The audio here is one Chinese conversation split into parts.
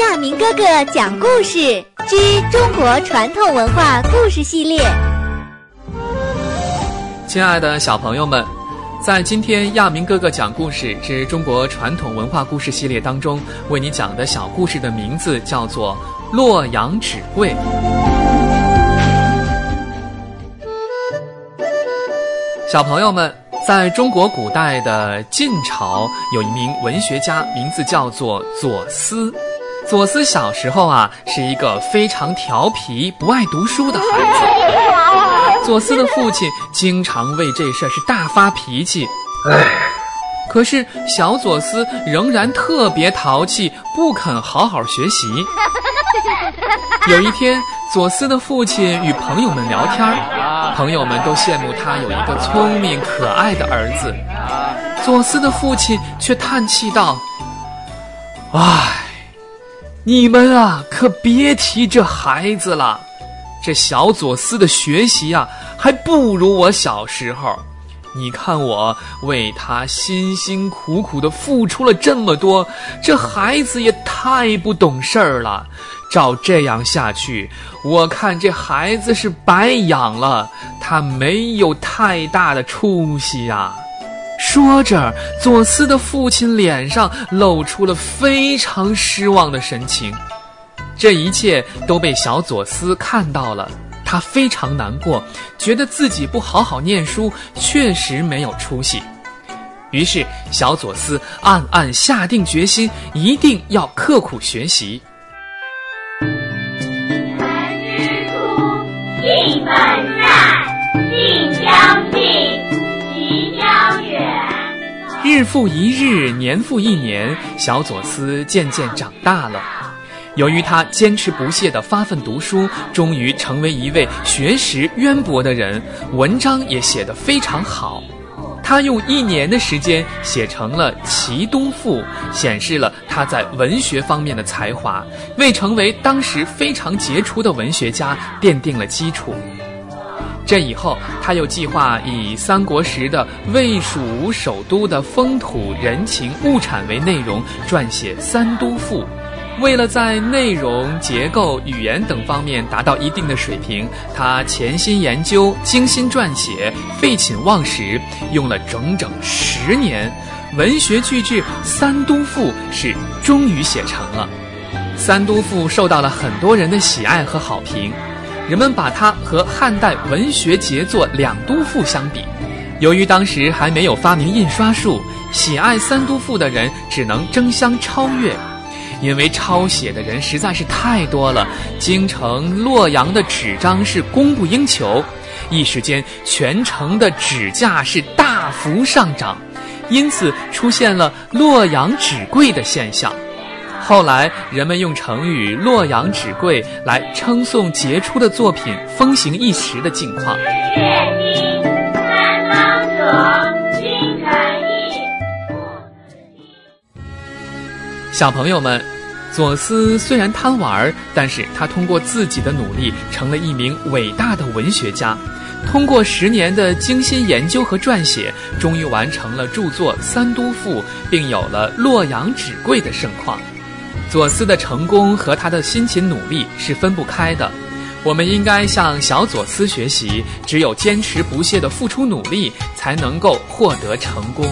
亚明哥哥讲故事之中国传统文化故事系列。亲爱的小朋友们，在今天亚明哥哥讲故事之中国传统文化故事系列当中，为你讲的小故事的名字叫做《洛阳纸贵》。小朋友们，在中国古代的晋朝，有一名文学家，名字叫做左思。左思小时候啊，是一个非常调皮、不爱读书的孩子。左思的父亲经常为这事儿是大发脾气。唉，可是小左思仍然特别淘气，不肯好好学习。有一天，左思的父亲与朋友们聊天朋友们都羡慕他有一个聪明可爱的儿子。左思的父亲却叹气道：“唉，你们啊，可别提这孩子了。这小左思的学习啊，还不如我小时候。你看我为他辛辛苦苦的付出了这么多，这孩子也太不懂事儿了。”照这样下去，我看这孩子是白养了，他没有太大的出息呀。说着，左思的父亲脸上露出了非常失望的神情。这一切都被小左思看到了，他非常难过，觉得自己不好好念书，确实没有出息。于是，小左思暗暗下定决心，一定要刻苦学习。本善，日复一日，年复一年，小左思渐渐长大了。由于他坚持不懈地发奋读书，终于成为一位学识渊博的人，文章也写得非常好。他用一年的时间写成了《齐东赋》，显示了他在文学方面的才华，为成为当时非常杰出的文学家奠定了基础。这以后，他又计划以三国时的魏蜀吴首都的风土人情物产为内容，撰写《三都赋》。为了在内容、结构、语言等方面达到一定的水平，他潜心研究、精心撰写、废寝忘食，用了整整十年。文学巨制《三都赋》是终于写成了。《三都赋》受到了很多人的喜爱和好评，人们把它和汉代文学杰作《两都赋》相比。由于当时还没有发明印刷术，喜爱《三都赋》的人只能争相超越。因为抄写的人实在是太多了，京城洛阳的纸张是供不应求，一时间全城的纸价是大幅上涨，因此出现了“洛阳纸贵”的现象。后来人们用成语“洛阳纸贵”来称颂杰出的作品风行一时的境况。小朋友们，左思虽然贪玩，但是他通过自己的努力，成了一名伟大的文学家。通过十年的精心研究和撰写，终于完成了著作《三都赋》，并有了“洛阳纸贵”的盛况。左思的成功和他的辛勤努力是分不开的。我们应该向小左思学习，只有坚持不懈的付出努力，才能够获得成功。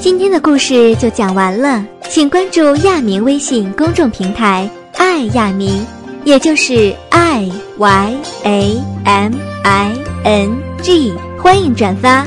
今天的故事就讲完了，请关注亚明微信公众平台“爱亚明”，也就是 i y a m i n g，欢迎转发。